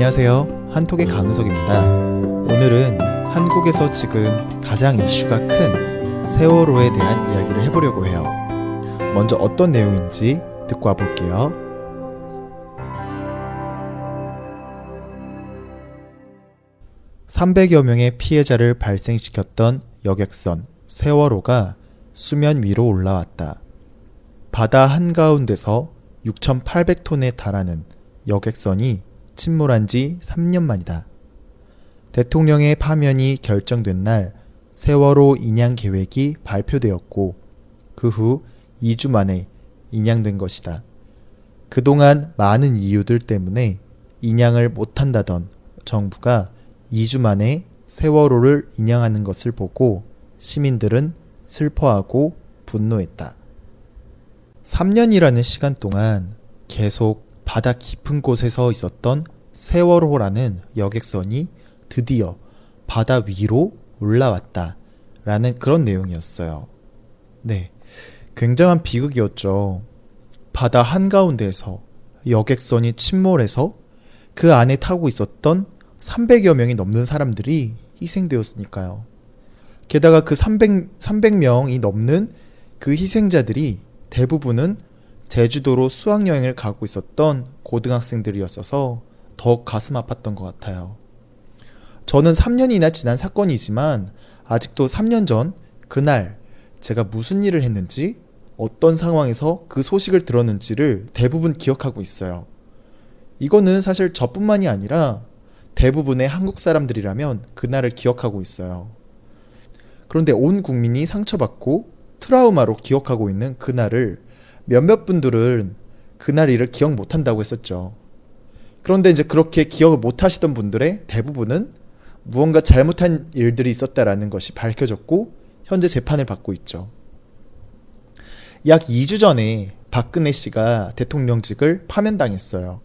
안녕하세요. 한톡의 강석입니다. 오늘은 한국에서 지금 가장 이슈가 큰 세월호에 대한 이야기를 해보려고 해요. 먼저 어떤 내용인지 듣고 와볼게요. (300여) 명의 피해자를 발생시켰던 여객선 세월호가 수면 위로 올라왔다. 바다 한가운데서 6,800톤에 달하는 여객선이 침몰한 지 3년 만이다. 대통령의 파면이 결정된 날 세월호 인양 계획이 발표되었고 그 후 2주 만에 인양된 것이다. 그동안 많은 이유들 때문에 인양을 못한다던 정부가 2주 만에 세월호를 인양하는 것을 보고 시민들은 슬퍼하고 분노했다. 3년이라는 시간 동안 계속 바다 깊은 곳에서 있었던 세월호라는 여객선이 드디어 바다 위로 올라왔다. 라는 그런 내용이었어요. 네. 굉장한 비극이었죠. 바다 한가운데에서 여객선이 침몰해서 그 안에 타고 있었던 300여 명이 넘는 사람들이 희생되었으니까요. 게다가 그 300, 300명이 넘는 그 희생자들이 대부분은 제주도로 수학여행을 가고 있었던 고등학생들이었어서 더욱 가슴 아팠던 것 같아요. 저는 3년이나 지난 사건이지만 아직도 3년 전 그날 제가 무슨 일을 했는지 어떤 상황에서 그 소식을 들었는지를 대부분 기억하고 있어요. 이거는 사실 저뿐만이 아니라 대부분의 한국 사람들이라면 그날을 기억하고 있어요. 그런데 온 국민이 상처받고 트라우마로 기억하고 있는 그날을 몇몇 분들은 그날 일을 기억 못 한다고 했었죠. 그런데 이제 그렇게 기억을 못 하시던 분들의 대부분은 무언가 잘못한 일들이 있었다라는 것이 밝혀졌고 현재 재판을 받고 있죠. 약 2주 전에 박근혜 씨가 대통령직을 파면당했어요.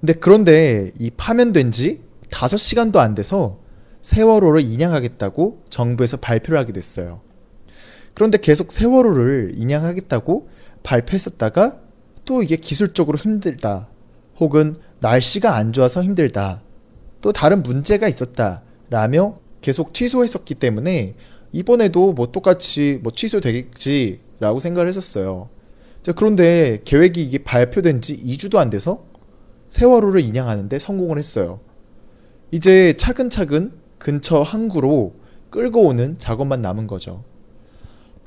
근데 그런데 이 파면된 지 5시간도 안 돼서 세월호를 인양하겠다고 정부에서 발표를 하게 됐어요. 그런데 계속 세월호를 인양하겠다고 발표했었다가 또 이게 기술적으로 힘들다. 혹은 날씨가 안 좋아서 힘들다. 또 다른 문제가 있었다. 라며 계속 취소했었기 때문에 이번에도 뭐 똑같이 뭐 취소되겠지라고 생각을 했었어요. 자, 그런데 계획이 이게 발표된 지 2주도 안 돼서 세월호를 인양하는데 성공을 했어요. 이제 차근차근 근처 항구로 끌고 오는 작업만 남은 거죠.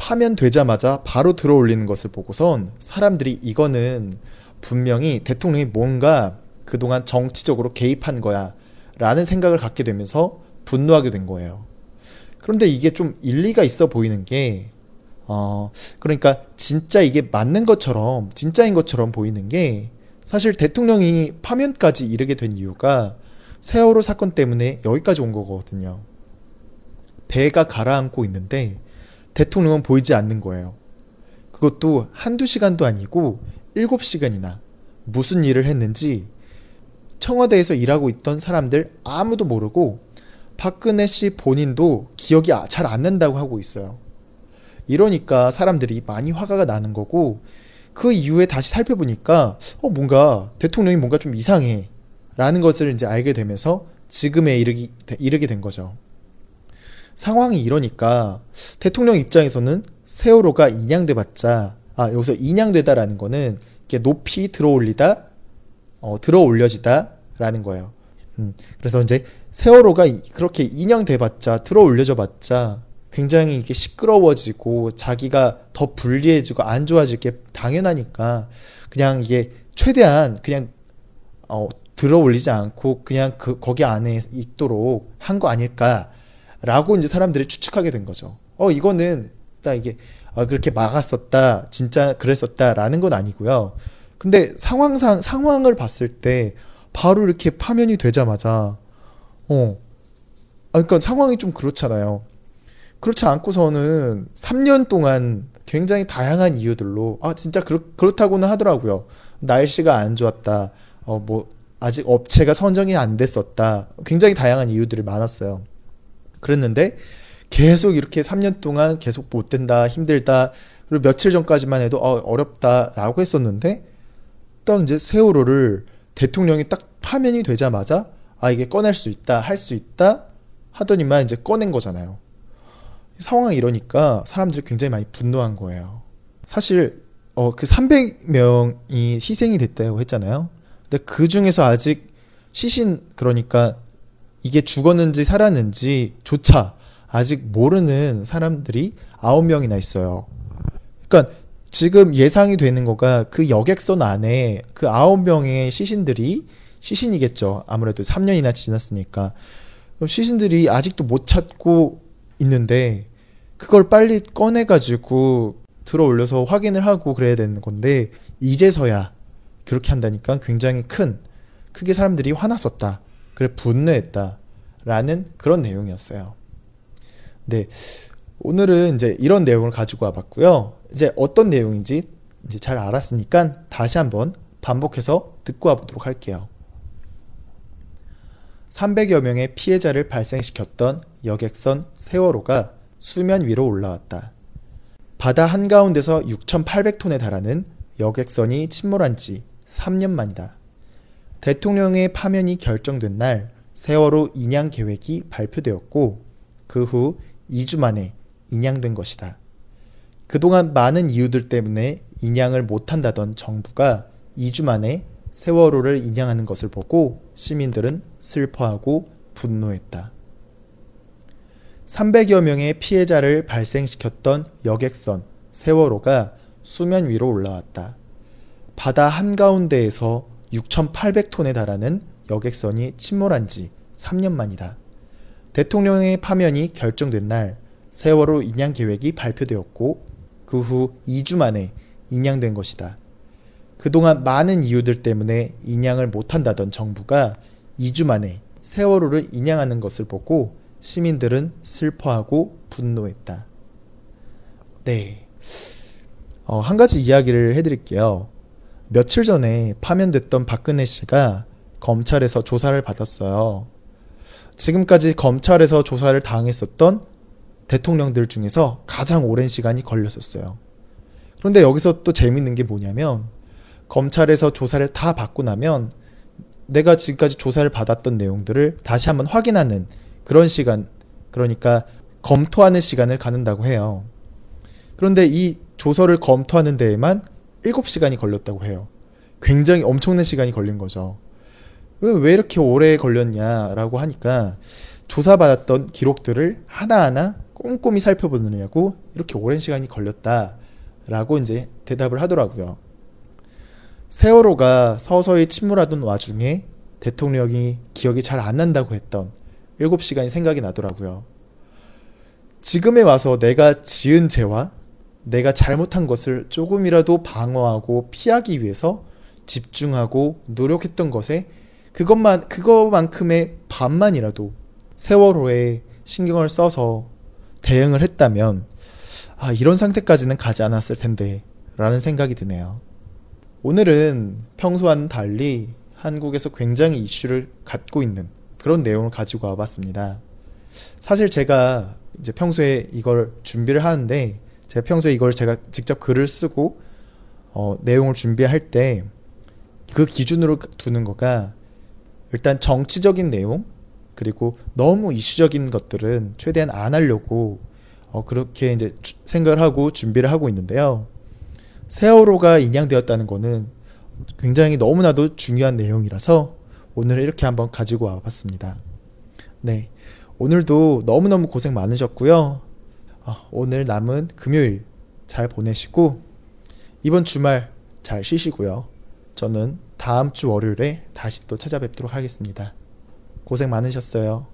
파면되자마자 바로 들어 올리는 것을 보고선 사람들이 이거는 분명히 대통령이 뭔가 그동안 정치적으로 개입한 거야 라는 생각을 갖게 되면서 분노하게 된 거예요. 그런데 이게 좀 일리가 있어 보이는 게, 어, 그러니까 진짜 이게 맞는 것처럼, 진짜인 것처럼 보이는 게 사실 대통령이 파면까지 이르게 된 이유가 세월호 사건 때문에 여기까지 온 거거든요. 배가 가라앉고 있는데 대통령은 보이지 않는 거예요. 그것도 한두 시간도 아니고 일곱 시간이나 무슨 일을 했는지 청와대에서 일하고 있던 사람들 아무도 모르고 박근혜 씨 본인도 기억이 아, 잘안 난다고 하고 있어요. 이러니까 사람들이 많이 화가 나는 거고 그 이후에 다시 살펴보니까 어 뭔가 대통령이 뭔가 좀 이상해 라는 것을 이제 알게 되면서 지금에 이르기, 이르게 된 거죠. 상황이 이러니까 대통령 입장에서는 세월호가 인양돼 봤자 아 여기서 인양되다라는 거는 이렇게 높이 들어올리다 어, 들어올려지다라는 거예요. 음, 그래서 이제 세월호가 그렇게 인양돼 봤자 들어올려져 봤자 굉장히 이게 시끄러워지고 자기가 더 불리해지고 안 좋아질 게 당연하니까 그냥 이게 최대한 그냥 어, 들어올리지 않고 그냥 그 거기 안에 있도록 한 거 아닐까 라고 이제 사람들이 추측하게 된 거죠. 어, 이거는 딱 이게 아, 그렇게 막았었다, 진짜 그랬었다 라는 건 아니고요. 근데 상황상, 상황을 봤을 때 바로 이렇게 파면이 되자마자, 어, 아, 그러니까 상황이 좀 그렇잖아요. 그렇지 않고서는 3년 동안 굉장히 다양한 이유들로, 아, 진짜 그렇, 그렇다고는 하더라고요. 날씨가 안 좋았다, 어, 뭐, 아직 업체가 선정이 안 됐었다. 굉장히 다양한 이유들이 많았어요. 그랬는데 계속 이렇게 3년 동안 계속 못 된다, 힘들다, 그리고 며칠 전까지만 해도 어, 어렵다라고 했었는데 딱 이제 세월호를 대통령이 딱 파면이 되자마자 아 이게 꺼낼 수 있다 할 수 있다 하더니만 이제 꺼낸 거잖아요. 상황이 이러니까 사람들이 굉장히 많이 분노한 거예요. 사실 어 그 300명이 희생이 됐다고 했잖아요. 근데 그 중에서 아직 시신 그러니까 이게 죽었는지 살았는지조차 아직 모르는 사람들이 9명이나 있어요. 그러니까 지금 예상이 되는 거가 그 여객선 안에 그 9명의 시신들이 시신이겠죠. 아무래도 3년이나 지났으니까. 시신들이 아직도 못 찾고 있는데 그걸 빨리 꺼내 가지고 들어 올려서 확인을 하고 그래야 되는 건데 이제서야 그렇게 한다니까 굉장히 큰 크게 사람들이 화났었다. 그래 분노했다. 라는 그런 내용이었어요. 네. 오늘은 이제 이런 내용을 가지고 와봤고요. 이제 어떤 내용인지 이제 잘 알았으니까 다시 한번 반복해서 듣고 와보도록 할게요. 300여 명의 피해자를 발생시켰던 여객선 세월호가 수면 위로 올라왔다. 바다 한가운데서 6,800톤에 달하는 여객선이 침몰한 지 3년 만이다. 대통령의 파면이 결정된 날 세월호 인양 계획이 발표되었고 그 후 2주 만에 인양된 것이다. 그동안 많은 이유들 때문에 인양을 못한다던 정부가 2주 만에 세월호를 인양하는 것을 보고 시민들은 슬퍼하고 분노했다. 300여 명의 피해자를 발생시켰던 여객선 세월호가 수면 위로 올라왔다. 바다 한가운데에서 6,800톤에 달하는 여객선이 침몰한 지 3년 만이다. 대통령의 파면이 결정된 날 세월호 인양 계획이 발표되었고 그 후 2주 만에 인양된 것이다. 그동안 많은 이유들 때문에 인양을 못한다던 정부가 2주 만에 세월호를 인양하는 것을 보고 시민들은 슬퍼하고 분노했다. 네. 어, 한 가지 이야기를 해드릴게요. 며칠 전에 파면됐던 박근혜 씨가 검찰에서 조사를 받았어요. 지금까지 검찰에서 조사를 당했었던 대통령들 중에서 가장 오랜 시간이 걸렸었어요. 그런데 여기서 또 재밌는 게 뭐냐면 검찰에서 조사를 다 받고 나면 내가 지금까지 조사를 받았던 내용들을 다시 한번 확인하는 그런 시간, 그러니까 검토하는 시간을 갖는다고 해요. 그런데 이 조서를 검토하는 데에만 7시간이 걸렸다고 해요. 굉장히 엄청난 시간이 걸린 거죠. 왜, 왜 이렇게 오래 걸렸냐라고 하니까 조사받았던 기록들을 하나하나 꼼꼼히 살펴보느냐고 이렇게 오랜 시간이 걸렸다라고 이제 대답을 하더라고요. 세월호가 서서히 침몰하던 와중에 대통령이 기억이 잘 안 난다고 했던 7시간이 생각이 나더라고요. 지금에 와서 내가 지은 죄와 내가 잘못한 것을 조금이라도 방어하고 피하기 위해서 집중하고 노력했던 것에 그것만 그거만큼의 반만이라도 세월호에 신경을 써서 대응을 했다면 아 이런 상태까지는 가지 않았을 텐데 라는 생각이 드네요. 오늘은 평소와는 달리 한국에서 굉장히 이슈를 갖고 있는 그런 내용을 가지고 와봤습니다. 사실 제가 이제 평소에 이걸 준비를 하는데 제가 평소에 이걸 제가 직접 글을 쓰고 어, 내용을 준비할 때 그 기준으로 두는 거가 일단 정치적인 내용 그리고 너무 이슈적인 것들은 최대한 안 하려고 어, 그렇게 이제 주, 생각을 하고 준비를 하고 있는데요. 세월호가 인양되었다는 거는 굉장히 너무나도 중요한 내용이라서 오늘 이렇게 한번 가지고 와봤습니다. 네. 오늘도 너무너무 고생 많으셨고요. 어, 오늘 남은 금요일 잘 보내시고 이번 주말 잘 쉬시고요. 저는 다음 주 월요일에 다시 또 찾아뵙도록 하겠습니다. 고생 많으셨어요.